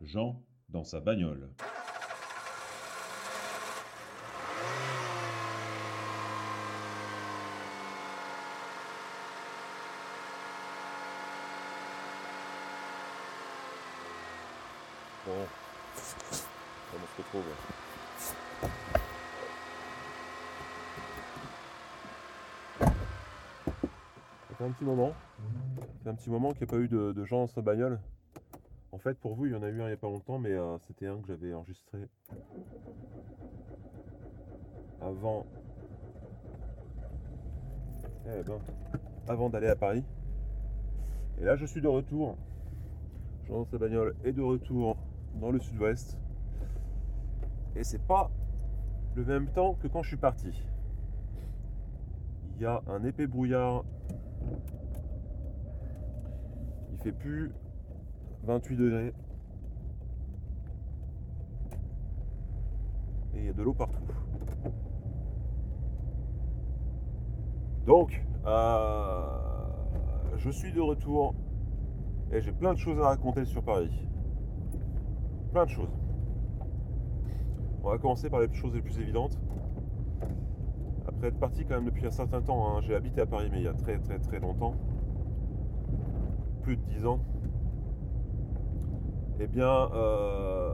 Jean dans sa bagnole. Bon, on se retrouve? Ça fait un petit moment. Ça fait un petit moment qu'il n'y a pas eu de, de gens dans sa bagnole. En fait, pour vous, il y en a eu un il n'y a pas longtemps, mais euh, c'était un que j'avais enregistré avant. Eh ben, avant d'aller à Paris. Et là, je suis de retour. Jean sa bagnole est de retour dans le sud-ouest. Et c'est pas le même temps que quand je suis parti. Il y a un épais brouillard. Il fait plus 28 degrés. Et il y a de l'eau partout. Donc, euh, je suis de retour et j'ai plein de choses à raconter sur Paris. Plein de choses. On va commencer par les choses les plus évidentes. Après être parti quand même depuis un certain temps, hein, j'ai habité à Paris mais il y a très très très longtemps, plus de 10 ans, eh bien euh,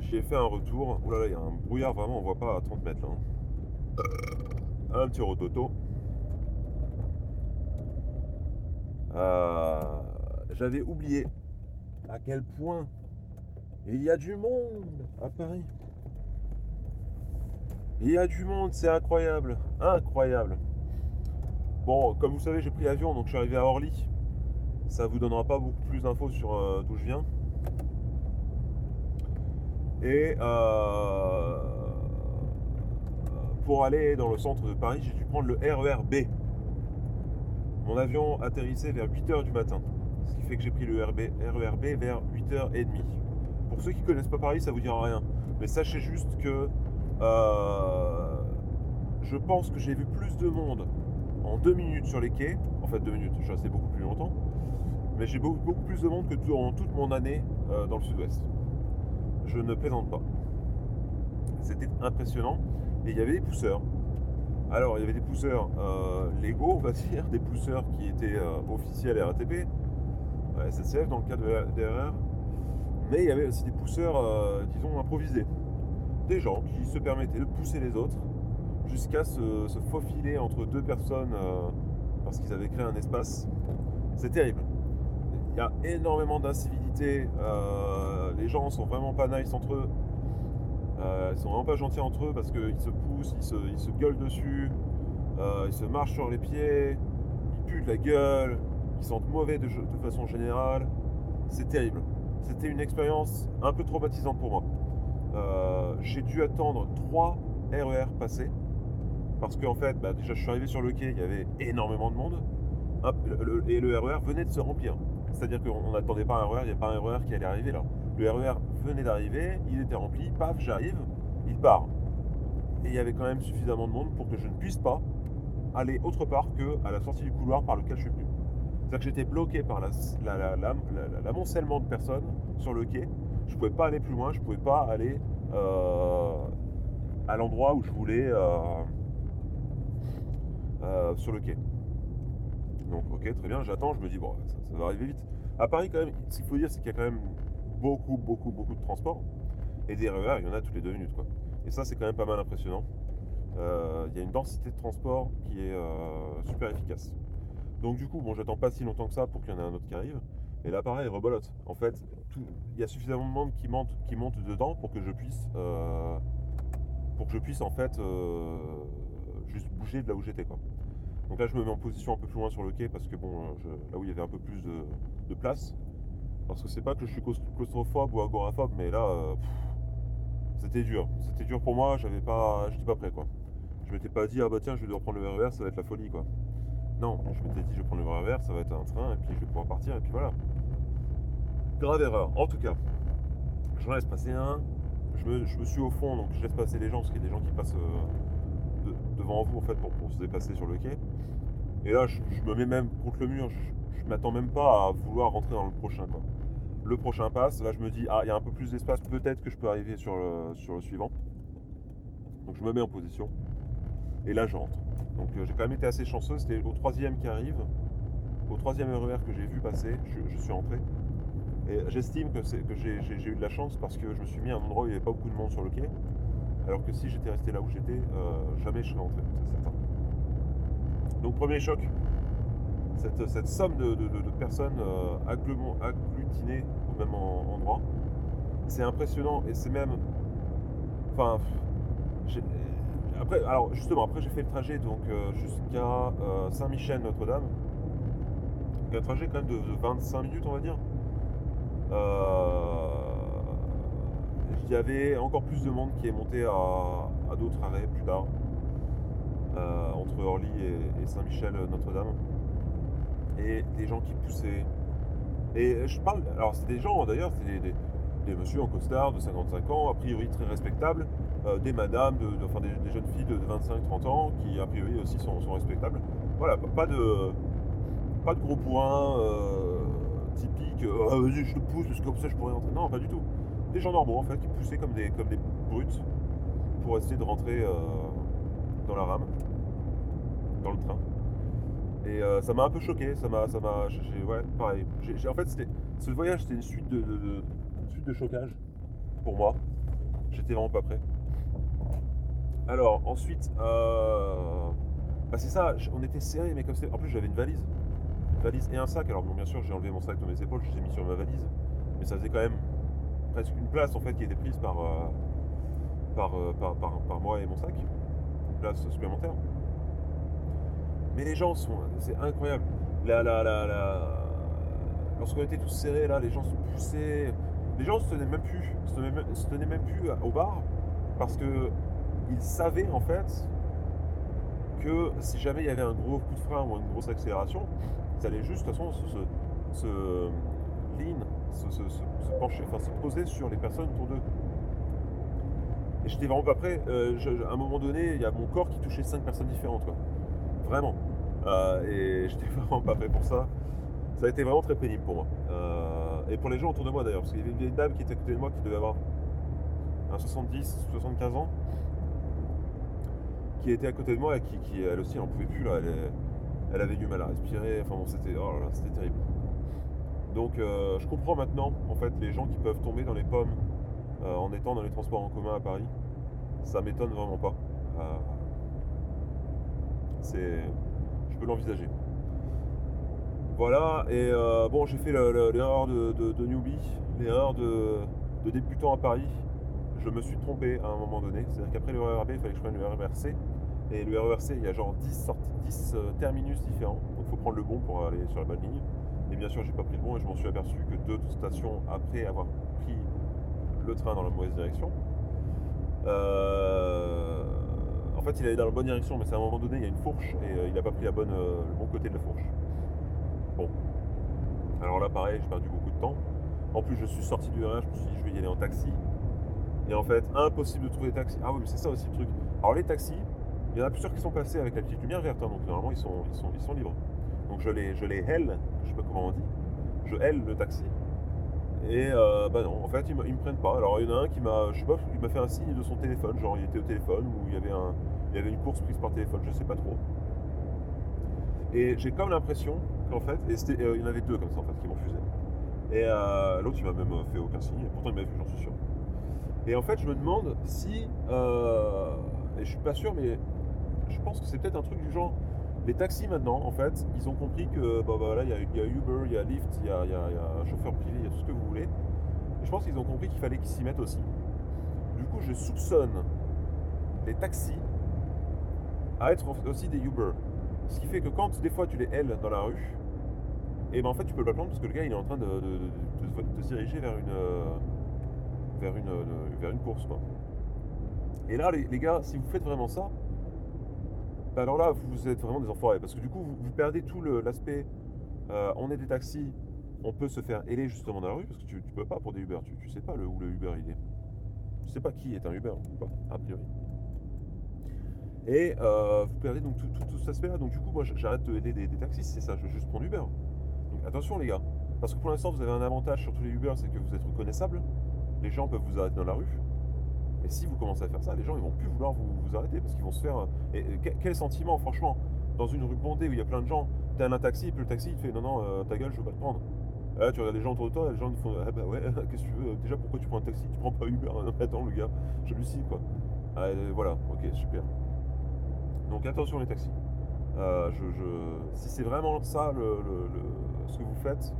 j'ai fait un retour. Ouh là il y a un brouillard vraiment, on voit pas à 30 mètres là. hein. Un petit rototo. Euh, J'avais oublié à quel point il y a du monde à Paris. Il y a du monde, c'est incroyable. Incroyable. Bon, comme vous savez, j'ai pris l'avion, donc je suis arrivé à Orly. Ça vous donnera pas beaucoup plus d'infos sur euh, d'où je viens. Et euh, pour aller dans le centre de Paris, j'ai dû prendre le RER B. Mon avion atterrissait vers 8h du matin. Ce qui fait que j'ai pris le RB, RER B vers 8h30. Pour ceux qui connaissent pas Paris, ça vous dira rien. Mais sachez juste que euh, je pense que j'ai vu plus de monde en deux minutes sur les quais. En fait, deux minutes, je suis resté beaucoup plus longtemps. Mais j'ai beaucoup, beaucoup plus de monde que durant toute mon année euh, dans le sud-ouest. Je ne plaisante pas. C'était impressionnant. Et il y avait des pousseurs. Alors, il y avait des pousseurs euh, légaux, on va dire, des pousseurs qui étaient euh, officiels RATP, euh, SNCF dans le cadre de la- des RER. Mais il y avait aussi des pousseurs, euh, disons, improvisés. Des gens qui se permettaient de pousser les autres jusqu'à se, se faufiler entre deux personnes euh, parce qu'ils avaient créé un espace. C'est terrible. Il y a énormément d'incivilité. Les gens sont vraiment pas nice entre eux. Euh, ils sont vraiment pas gentils entre eux parce qu'ils se poussent, ils se, gueulent dessus, euh, ils se marchent sur les pieds, ils puent de la gueule, ils sentent mauvais de, façon générale. C'est terrible. C'était une expérience un peu traumatisante pour moi. Euh, J'ai dû attendre trois RER passer parce qu'en fait, bah, déjà je suis arrivé sur le quai, il y avait énormément de monde et le RER venait de se remplir. C'est-à-dire qu'on n'attendait pas un RER, il n'y a pas un RER qui allait arriver là. Le RER venait d'arriver, il était rempli, paf, j'arrive, il part. Et il y avait quand même suffisamment de monde pour que je ne puisse pas aller autre part que à la sortie du couloir par lequel je suis venu. C'est-à-dire que j'étais bloqué par la- la- la- la- la- l'amoncellement de personnes sur le quai. Je ne pouvais pas aller plus loin, je ne pouvais pas aller euh, à l'endroit où je voulais euh, euh, sur le quai. Donc ok, très bien, j'attends, je me dis, bon, ça, ça va arriver vite. À Paris, quand même, ce qu'il faut dire, c'est qu'il y a quand même beaucoup, beaucoup, beaucoup de transports. Et des RER, il y en a toutes les deux minutes. Quoi. Et ça, c'est quand même pas mal impressionnant. Euh, Il y a une densité de transport qui est euh, super efficace. Donc du coup, bon, j'attends pas si longtemps que ça pour qu'il y en ait un autre qui arrive. Et là, pareil, rebolote. En fait, tout- il y a suffisamment de monde qui monte, qui monte dedans pour que je puisse, euh, pour que je puisse en fait juste bouger de là où j'étais. quoi. Donc là, je me mets en position un peu plus loin sur le quai parce que bon, je- là où il y avait un peu plus de place. Parce que c'est pas que je suis claus- claustrophobe ou agoraphobe, mais là, euh, c'était dur. C'était dur pour moi. J'avais pas, j'étais pas prêt quoi. Je m'étais pas dit ah bah tiens, je vais devoir prendre le RER, ça va être la folie quoi. Non, je m'étais dit je vais prendre le RER, ça va être un train et puis je vais pouvoir partir et puis voilà. Grave erreur. En tout cas, j'en laisse passer un. Je me, je suis au fond, donc je laisse passer les gens parce qu'il y a des gens qui passent euh, de- devant vous en fait pour, se déplacer sur le quai. Et là, je, je me mets même contre le mur. Je, je m'attends même pas à vouloir rentrer dans le prochain quoi. Le prochain passe. Là, je me dis, ah, il y a un peu plus d'espace, peut-être que je peux arriver sur le, sur le suivant. Donc, je me mets en position. Et là, j'entre. Donc, euh, j'ai quand même été assez chanceux. C'était au troisième qui arrive. Au troisième RER que j'ai vu passer, je, suis entré. Et j'estime que, que j'ai, eu de la chance parce que je me suis mis à un endroit où il n'y avait pas beaucoup de monde sur le quai. Alors que si j'étais resté là où j'étais, euh, jamais je serais entré, c'est certain. Donc premier choc, cette, cette somme de, personnes euh, agglutinées même en- endroit, c'est impressionnant et c'est même... Enfin... Après, alors justement, après j'ai fait le trajet donc euh, jusqu'à euh, Saint-Michel-Notre-Dame. Donc, Un trajet quand même de, de 25 minutes on va dire. Euh, Il y avait encore plus de monde qui est monté à, d'autres arrêts plus tard, entre Orly et, et Saint-Michel-Notre-Dame. Et des gens qui poussaient. Et je parle. Alors, c'est des gens d'ailleurs, c'est des, des, en costard de 55 ans, a priori très respectables, euh, des madames, enfin des, jeunes filles de 25-30 ans qui a priori aussi sont, respectables. Voilà, pas de, pas de gros points euh, typiques, euh, Ah, vas-y, je te pousse parce que comme ça je pourrais rentrer. Non, pas du tout. Des gens normaux en fait qui poussaient comme des, comme des brutes pour essayer de rentrer euh, dans la rame, dans le train. Et euh, ça m'a un peu choqué, ça m'a, ça m'a, ouais, pareil. En fait, c'était, ce voyage, c'était une suite de, de, une suite de chocages pour moi. J'étais vraiment pas prêt. Alors ensuite, euh, bah c'est ça, on était serrés, mais comme c'est, en plus j'avais une valise, une valise et un sac. Alors bon, bien sûr, j'ai enlevé mon sac de mes épaules, je l'ai mis sur ma valise, mais ça faisait quand même presque une place en fait qui était prise par, euh, par, par, par- par moi et mon sac, une place supplémentaire. Mais les gens sont, c'est incroyable. La, la, la, Lorsqu'on était tous serrés là, les gens se poussaient, les gens se tenaient même plus, se tenaient même, se tenaient même plus au bar parce que ils savaient en fait que si jamais il y avait un gros coup de frein ou une grosse accélération, ils allaient juste de toute façon se, se, se lean, se, pencher, enfin se poser sur les personnes autour d'eux. Et j'étais vraiment pas prêt. Euh, à un moment donné, il y a mon corps qui touchait cinq personnes différentes, quoi. Vraiment. Euh, et j'étais vraiment pas prêt pour ça. Ça a été vraiment très pénible pour moi. Euh, et pour les gens autour de moi d'ailleurs, parce qu'il y avait une vieille dame qui était à côté de moi qui devait avoir un 70, 75 ans, qui était à côté de moi et qui, elle aussi, elle en pouvait plus là. Elle, elle avait du mal à respirer. Enfin bon, c'était, oh là là, c'était terrible. Donc euh, je comprends maintenant en fait les gens qui peuvent tomber dans les pommes en étant dans les transports en commun à Paris. Ça m'étonne vraiment pas. C'est, peux l'envisager. Voilà, et euh, bon, j'ai fait le- le- l'erreur de, de- newbie, l'erreur de, débutant à Paris. Je me suis trompé à un moment donné. C'est-à-dire qu'après le RERB, il fallait que je prenne le RERC. Et le RERC, il y a genre 10, sorties, 10 euh, terminus différents. Donc il faut prendre le bon pour aller sur la bonne ligne. Et bien sûr, j'ai pas pris le bon et je m'en suis aperçu que deux stations après avoir pris le train dans la mauvaise direction. Euh, En fait, il allait dans la bonne direction, mais c'est à un moment donné, il y a une fourche et euh, il n'a pas pris euh, le bon côté de la fourche. Bon. Alors là, pareil, j'ai perdu beaucoup de temps. En plus, je suis sorti du RER, je me suis dit, je vais y aller en taxi. Et en fait, impossible de trouver taxi. Ah oui, mais c'est ça aussi le truc. Alors les taxis, il y en a plusieurs qui sont passés avec la petite lumière verte, hein, donc normalement ils sont libres. Donc je les, je les hèle, je sais pas comment on dit, je hèle le taxi. Et euh, bah non, en fait ils me, prennent pas. Alors il y en a un qui m'a, je sais pas, il m'a fait un signe de son téléphone, genre il était au téléphone ou il y avait, un, il y avait une course prise par téléphone, je sais pas trop. Et j'ai comme l'impression qu'en fait, et euh, il y en avait deux comme ça en fait qui m'ont refusé. Et euh, l'autre il m'a même fait aucun signe, et pourtant il m'a vu, j'en suis sûr. Et en fait, je me demande si, euh, et je suis pas sûr, mais je pense que c'est peut-être un truc du genre, les taxis maintenant, en fait, ils ont compris que, bah, bah, voilà, il y, a- Uber, il y a Lyft, il y a, chauffeur privé, il y a tout ce que vous voulez. Et je pense qu'ils ont compris qu'il fallait qu'ils s'y mettent aussi. Du coup, je soupçonne les taxis à être aussi des Uber. Ce qui fait que quand des fois tu les L dans la rue, et ben en fait tu peux pas prendre parce que le gars il est en train de, de- se diriger vers une, euh, vers une, euh, vers une course. Quoi. Et là, les gars, si vous faites vraiment ça, bah alors là, vous êtes vraiment des enfoirés. Parce que du coup, vous, perdez tout l'aspect. euh, on est des taxis, on peut se faire héler justement dans la rue, parce que tu, tu peux pas pour des Uber. Tu, sais pas le, où le Uber il est. Tu sais pas qui est un Uber ou pas, a priori. Et euh, vous perdez donc tout, tout- tout cet aspect-là. Donc du coup, moi, j'arrête de aider des, des taxis, c'est ça, je veux juste prendre Uber. Donc attention les gars, Parce que pour l'instant, vous avez un avantage sur tous les Uber, c'est que vous êtes reconnaissable. Les gens peuvent vous arrêter dans la rue. Mais si vous commencez à faire ça, les gens ils vont plus vouloir vous, vous arrêter parce qu'ils vont se faire. Et, et que- quel sentiment, franchement, dans une rue bondée où il y a plein de gens, t'es un taxi, puis le taxi il te fait non, non, euh, ta gueule, je veux pas te prendre. Là, tu regardes les gens autour de toi, les gens font ah bah ouais, qu'est-ce que tu veux Déjà, pourquoi tu prends un taxi Tu prends pas Uber mais Attends, le gars, j'hallucine quoi. Ah, euh, voilà, ok, super. Donc attention les taxis. Euh, je, je- Si c'est vraiment ça ce que vous faites,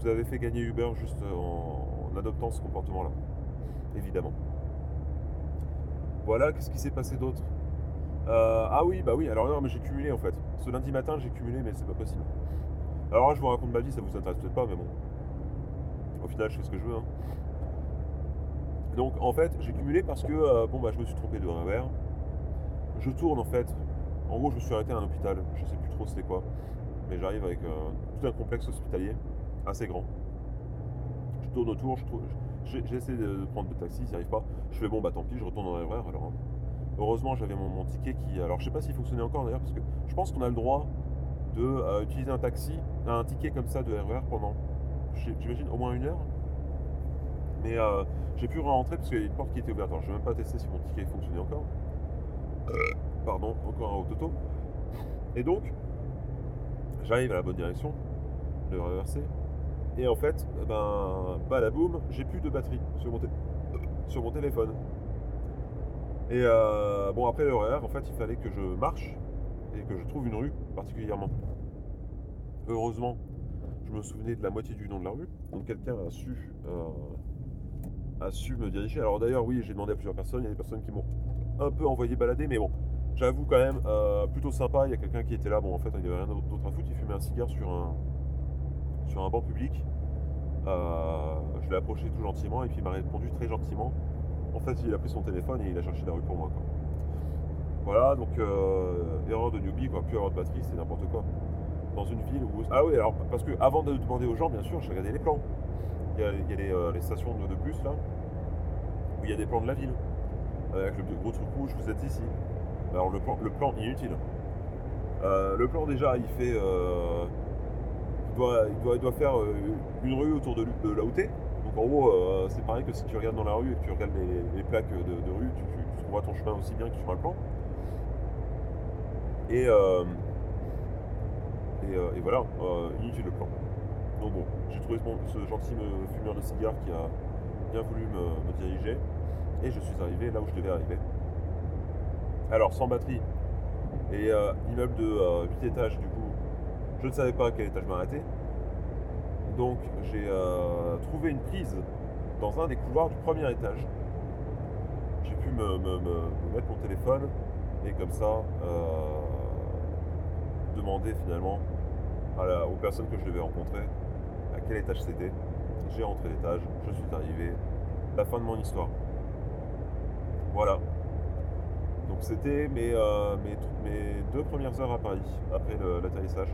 vous avez fait gagner Uber juste en adoptant ce comportement-là. Évidemment. Voilà, qu'est-ce qui s'est passé d'autre? Euh, Ah oui, bah oui, alors non, mais j'ai cumulé en fait. Ce lundi matin, j'ai cumulé, mais c'est pas possible. Alors là, je vous raconte ma vie, ça vous intéresse peut-être pas, mais bon. Au final, je fais ce que je veux. hein. Donc en fait, j'ai cumulé parce que euh, bon bah je me suis trompé de RER. Je tourne en fait. En gros, je me suis arrêté à un hôpital. Je sais plus trop c'était quoi, mais j'arrive avec euh, tout un complexe hospitalier assez grand. Je tourne autour, je trouve, j'ai essayé de prendre le taxi, j'y arrive pas. Je fais bon bah tant pis, je retourne dans le RER. Alors heureusement, j'avais mon, ticket qui, alors je sais pas s'il fonctionnait encore d'ailleurs parce que je pense qu'on a le droit de euh, utiliser un taxi, un ticket comme ça de RER pendant, j'ai- j'imagine au moins une heure. Mais euh, j'ai pu rentrer parce qu'il y a une porte qui était ouverte. Alors je vais même pas tester si mon ticket fonctionnait encore. Pardon, encore un autoto. Et donc, j'arrive à la bonne direction, le RERC. Et en fait, ben, badaboum, j'ai plus de batterie sur mon, téléphone. Et euh, bon, après RER, en fait, il fallait que je marche et que je trouve une rue particulièrement. Heureusement, je me souvenais de la moitié du nom de la rue, donc quelqu'un a su, euh, a su me diriger. Alors d'ailleurs, oui, j'ai demandé à plusieurs personnes, il y a des personnes qui m'ont un peu envoyé balader, mais bon, j'avoue quand même, euh, plutôt sympa, il y a quelqu'un qui était là, bon en fait, il n'y avait rien d'autre à foutre, il fumait un cigare sur un, sur un banc public. Euh, je l'ai approché tout gentiment et puis il m'a répondu très gentiment. En fait, il a pris son téléphone et il a cherché la rue pour moi. Quoi. Voilà, donc euh, erreur de newbie, quoi, plus avoir de batterie, c'est n'importe quoi. Dans une ville où. Ah oui, alors, parce que avant de demander aux gens, bien sûr, j'ai regardé les plans. Il y a, il y a les, euh, stations de, bus là, où il y a des plans de la ville. Avec le gros truc rouge, vous êtes ici. Alors le plan, le plan inutile. Le plan déjà, il fait. Il, doit, il, doit, faire euh, une rue autour de, de là. Donc en gros, euh, c'est pareil que si tu regardes dans la rue et que tu regardes les, plaques de, rue, tu, tu, trouveras ton chemin aussi bien que sur un plan. Et, euh, et, et voilà, inutile le plan. Donc bon, j'ai trouvé ce, gentil me- fumeur de cigare qui a bien voulu me, diriger. Et je suis arrivé là où je devais arriver. Alors sans batterie et immeuble de euh, 8 étages du coup, je ne savais pas à quel étage m'arrêter. Donc j'ai euh, trouvé une prise dans un des couloirs du premier étage. J'ai pu me, me- me- me mettre mon téléphone et comme ça euh, demander finalement à la- aux personnes que je devais rencontrer à quel étage c'était. J'ai rentré l'étage, je suis arrivé. La fin de mon histoire. Voilà. Donc c'était mes, euh, mes, mes deux premières heures à Paris, après l'atterrissage.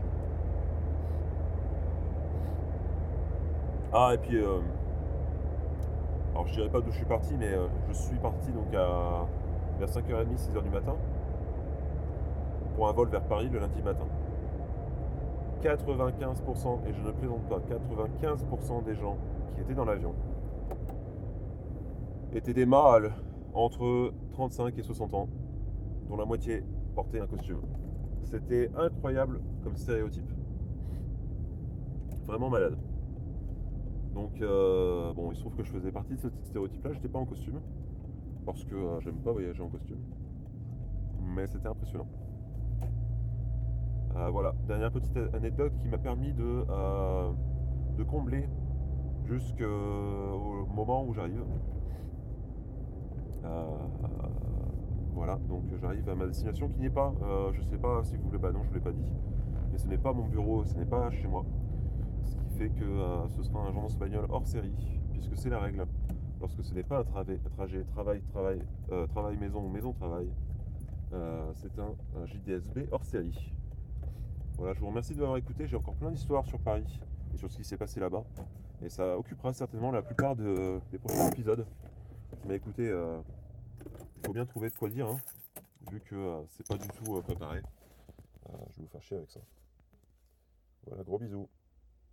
Ah, et puis, euh, alors je dirais pas d'où je suis parti, mais euh, je suis parti donc à vers 5h30, 6h du matin, pour un vol vers Paris le lundi matin. 95%, et je ne plaisante pas, 95% des gens qui étaient dans l'avion étaient des mâles entre 35 et 60 ans, dont la moitié portait un costume. C'était incroyable comme stéréotype. Vraiment malade. Donc, euh, bon, il se trouve que je faisais partie de ce stéréotype-là. J'étais pas en costume, parce que euh, j'aime pas voyager en costume. Mais c'était impressionnant. Euh, voilà, dernière petite anecdote qui m'a permis de, euh, de combler jusqu'au moment où j'arrive. Voilà, donc j'arrive à ma destination qui n'est pas, je sais pas si vous voulez, bah non, je ne l'ai pas dit, mais ce n'est pas mon bureau, ce n'est pas chez moi. Fait que euh, ce sera un journal espagnol hors série, puisque c'est la règle. Lorsque ce n'est pas un, trajet, travail, travail, euh, travail, maison ou maison, travail, euh, c'est un, JDSB hors série. Voilà, je vous remercie de m'avoir écouté. J'ai encore plein d'histoires sur Paris et sur ce qui s'est passé là-bas. Et ça occupera certainement la plupart de- des prochains épisodes. Mais écoutez, il faut bien trouver de quoi dire, hein, vu que c'est pas du tout préparé. Je vais vous faire chier avec ça. Voilà, gros bisous.